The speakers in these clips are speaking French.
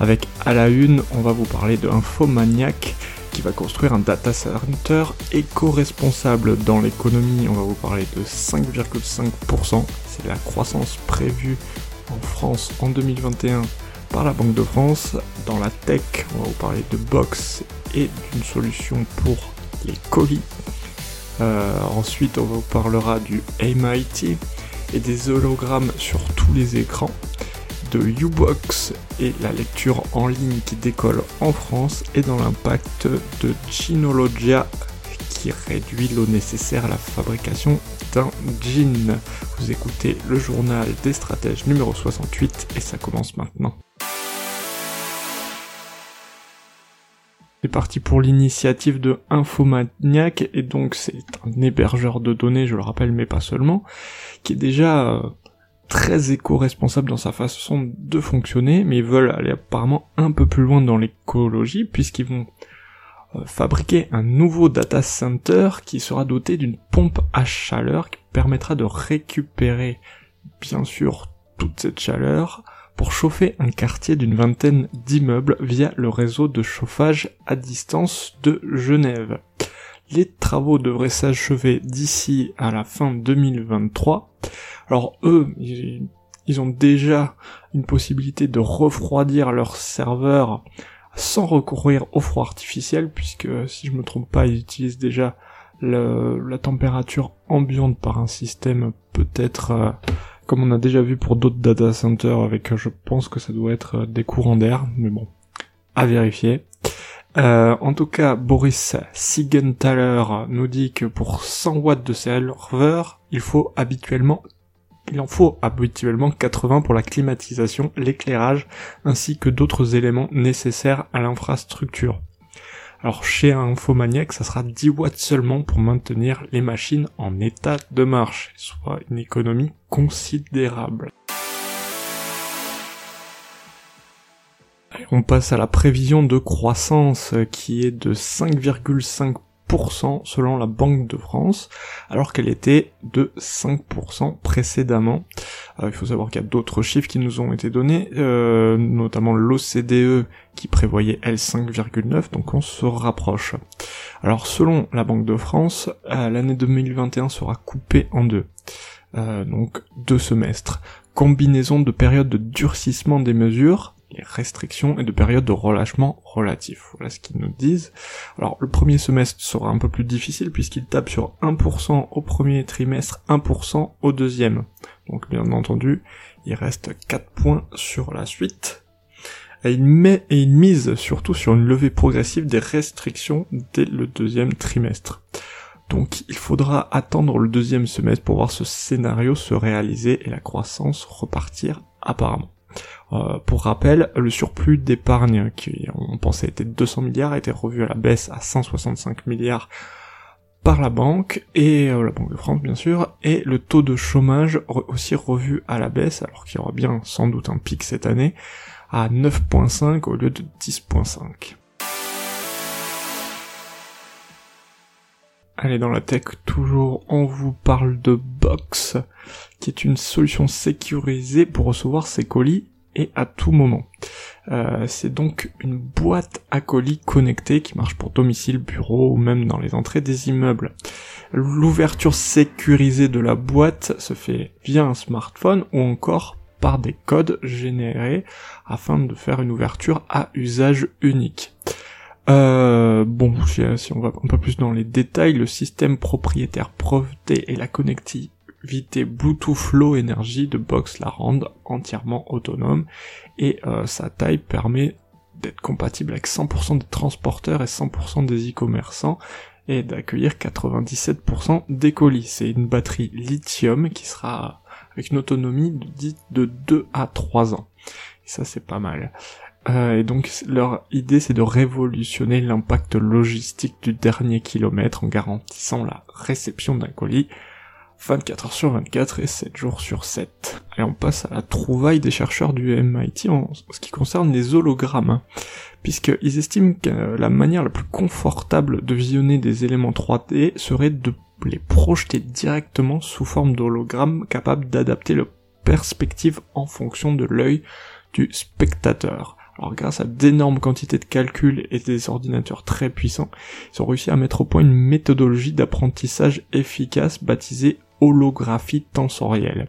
Avec à la une, on va vous parler d'un faux maniaque qui va construire un data center éco-responsable dans l'économie. On va vous parler de 5,5%. C'est la croissance prévue en France en 2021 par la Banque de France. Dans la tech, on va vous parler de Box et d'une solution pour les colis euh, ensuite, on vous parlera du MIT et des hologrammes sur tous les écrans, Ubox et la lecture en ligne qui décolle en France et dans l'impact de Ginologia qui réduit l'eau nécessaire à la fabrication d'un jean. Vous écoutez le journal des stratèges numéro 68 et ça commence maintenant. C'est parti pour l'initiative de Infomaniac, et donc c'est un hébergeur de données, je le rappelle, mais pas seulement, qui est déjà euh, très éco-responsable dans sa façon de fonctionner, mais ils veulent aller apparemment un peu plus loin dans l'écologie, puisqu'ils vont euh, fabriquer un nouveau data center qui sera doté d'une pompe à chaleur qui permettra de récupérer bien sûr toute cette chaleur pour chauffer un quartier d'une vingtaine d'immeubles via le réseau de chauffage à distance de Genève. Les travaux devraient s'achever d'ici à la fin 2023. Alors eux, ils ont déjà une possibilité de refroidir leur serveur sans recourir au froid artificiel, puisque si je me trompe pas, ils utilisent déjà la température ambiante par un système peut-être euh, comme on a déjà vu pour d'autres data centers avec, je pense que ça doit être euh, des courants d'air, mais bon, à vérifier. Euh, en tout cas, Boris Siegenthaler nous dit que pour 100 watts de serveur, il faut habituellement il en faut habituellement 80 pour la climatisation, l'éclairage, ainsi que d'autres éléments nécessaires à l'infrastructure. Alors chez un Infomaniac, ça sera 10 watts seulement pour maintenir les machines en état de marche, soit une économie considérable. on passe à la prévision de croissance qui est de 5,5 selon la Banque de France, alors qu'elle était de 5% précédemment. Euh, il faut savoir qu'il y a d'autres chiffres qui nous ont été donnés, euh, notamment l'OCDE qui prévoyait L 5,9, donc on se rapproche. Alors selon la Banque de France, euh, l'année 2021 sera coupée en deux. donc deux semestres. Combinaison de périodes de durcissement des mesures, restrictions et de périodes de relâchement relatif. Voilà ce qu'ils nous disent. Alors le premier semestre sera un peu plus difficile puisqu'il tape sur 1% au premier trimestre, 1% au deuxième. Donc bien entendu, il reste 4 points sur la suite. Et il, met, et il mise surtout sur une levée progressive des restrictions dès le deuxième trimestre. Donc il faudra attendre le deuxième semestre pour voir ce scénario se réaliser et la croissance repartir apparemment. Euh, pour rappel, le surplus d'épargne qui on pensait était de 200 milliards a été revu à la baisse à 165 milliards par la banque et euh, la Banque de France bien sûr et le taux de chômage aussi revu à la baisse alors qu'il y aura bien sans doute un pic cette année à 9.5 au lieu de 10.5. Allez, dans la tech, toujours, on vous parle de Box, qui est une solution sécurisée pour recevoir ses colis et à tout moment. Euh, c'est donc une boîte à colis connectée qui marche pour domicile, bureau ou même dans les entrées des immeubles. L'ouverture sécurisée de la boîte se fait via un smartphone ou encore par des codes générés afin de faire une ouverture à usage unique. Euh, bon, si on va un peu plus dans les détails, le système propriétaire breveté et la connectivité vité Bluetooth Low Energy de Box la rendent entièrement autonome et euh, sa taille permet d'être compatible avec 100% des transporteurs et 100% des e-commerçants et d'accueillir 97% des colis. C'est une batterie lithium qui sera avec une autonomie de, de 2 à 3 ans. Et ça c'est pas mal. Euh, et donc leur idée c'est de révolutionner l'impact logistique du dernier kilomètre en garantissant la réception d'un colis 24 heures sur 24 et 7 jours sur 7. Et on passe à la trouvaille des chercheurs du MIT en ce qui concerne les hologrammes, hein, puisqu'ils estiment que la manière la plus confortable de visionner des éléments 3D serait de les projeter directement sous forme d'hologrammes capables d'adapter le perspective en fonction de l'œil du spectateur. Alors grâce à d'énormes quantités de calculs et des ordinateurs très puissants, ils ont réussi à mettre au point une méthodologie d'apprentissage efficace baptisée holographie tensorielle.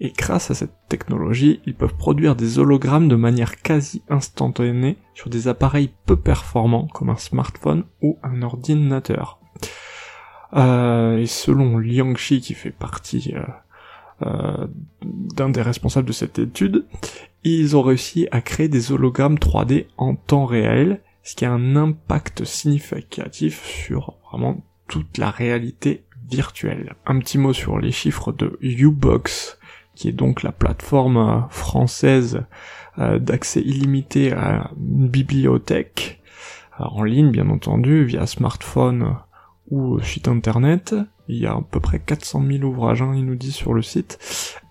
Et grâce à cette technologie, ils peuvent produire des hologrammes de manière quasi instantanée sur des appareils peu performants comme un smartphone ou un ordinateur. Euh, et selon Liang Shi qui fait partie euh, euh, d'un des responsables de cette étude, ils ont réussi à créer des hologrammes 3D en temps réel, ce qui a un impact significatif sur vraiment toute la réalité virtuelle. Un petit mot sur les chiffres de Ubox, qui est donc la plateforme française euh, d'accès illimité à une bibliothèque, euh, en ligne bien entendu, via smartphone ou site internet. Il y a à peu près 400 000 ouvrages, hein, il nous dit sur le site.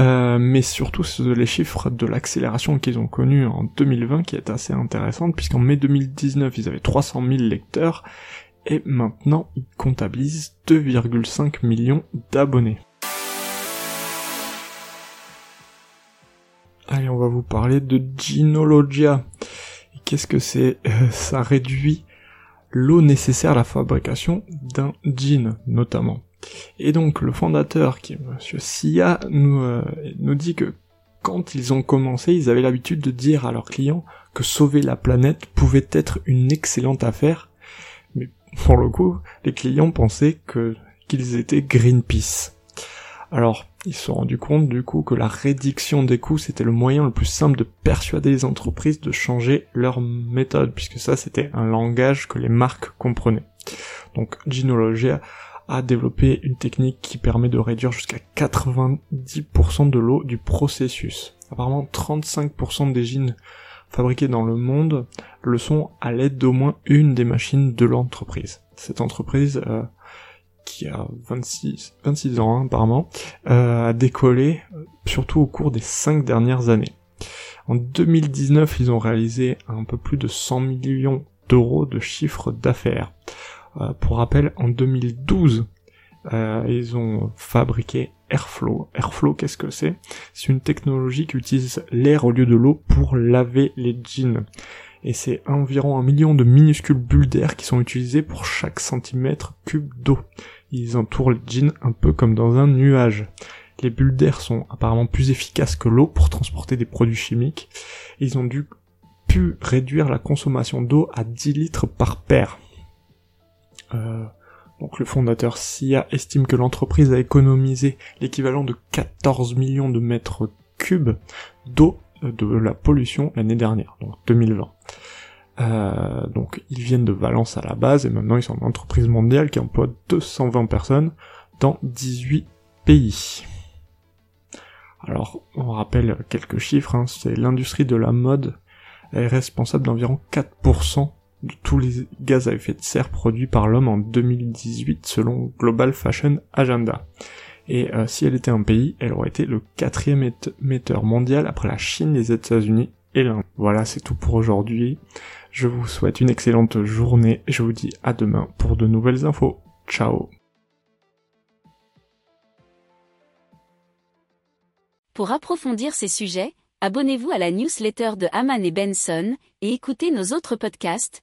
Euh, mais surtout les chiffres de l'accélération qu'ils ont connue en 2020 qui est assez intéressante, puisqu'en mai 2019 ils avaient 300 000 lecteurs, et maintenant ils comptabilisent 2,5 millions d'abonnés. Allez, on va vous parler de Ginologia. Qu'est-ce que c'est? Ça réduit l'eau nécessaire à la fabrication d'un jean, notamment. Et donc le fondateur, qui est Monsieur Sia, nous, euh, nous dit que quand ils ont commencé, ils avaient l'habitude de dire à leurs clients que sauver la planète pouvait être une excellente affaire, pour le coup, les clients pensaient qu'ils étaient Greenpeace. Alors, ils se sont rendus compte du coup que la réduction des coûts c'était le moyen le plus simple de persuader les entreprises de changer leur méthode, puisque ça c'était un langage que les marques comprenaient. Donc Ginologia a développé une technique qui permet de réduire jusqu'à 90% de l'eau du processus. Apparemment 35% des jeans fabriqués dans le monde le sont à l'aide d'au moins une des machines de l'entreprise. Cette entreprise euh, qui a 26, 26 ans hein, apparemment, euh, a décollé euh, surtout au cours des 5 dernières années. En 2019, ils ont réalisé un peu plus de 100 millions d'euros de chiffre d'affaires. Pour rappel, en 2012, euh, ils ont fabriqué Airflow. Airflow, qu'est-ce que c'est? C'est une technologie qui utilise l'air au lieu de l'eau pour laver les jeans. Et c'est environ un million de minuscules bulles d'air qui sont utilisées pour chaque centimètre cube d'eau. Ils entourent les jeans un peu comme dans un nuage. Les bulles d'air sont apparemment plus efficaces que l'eau pour transporter des produits chimiques. Ils ont dû pu réduire la consommation d'eau à 10 litres par paire. Euh, donc le fondateur SIA estime que l'entreprise a économisé l'équivalent de 14 millions de mètres cubes d'eau euh, de la pollution l'année dernière, donc 2020. Euh, donc ils viennent de Valence à la base et maintenant ils sont une entreprise mondiale qui emploie 220 personnes dans 18 pays. Alors on rappelle quelques chiffres, hein, c'est l'industrie de la mode est responsable d'environ 4% de tous les gaz à effet de serre produits par l'homme en 2018 selon Global Fashion Agenda. Et euh, si elle était un pays, elle aurait été le quatrième émetteur mondial après la Chine, les États-Unis et l'Inde. Voilà, c'est tout pour aujourd'hui. Je vous souhaite une excellente journée et je vous dis à demain pour de nouvelles infos. Ciao Pour approfondir ces sujets, abonnez-vous à la newsletter de Haman et Benson et écoutez nos autres podcasts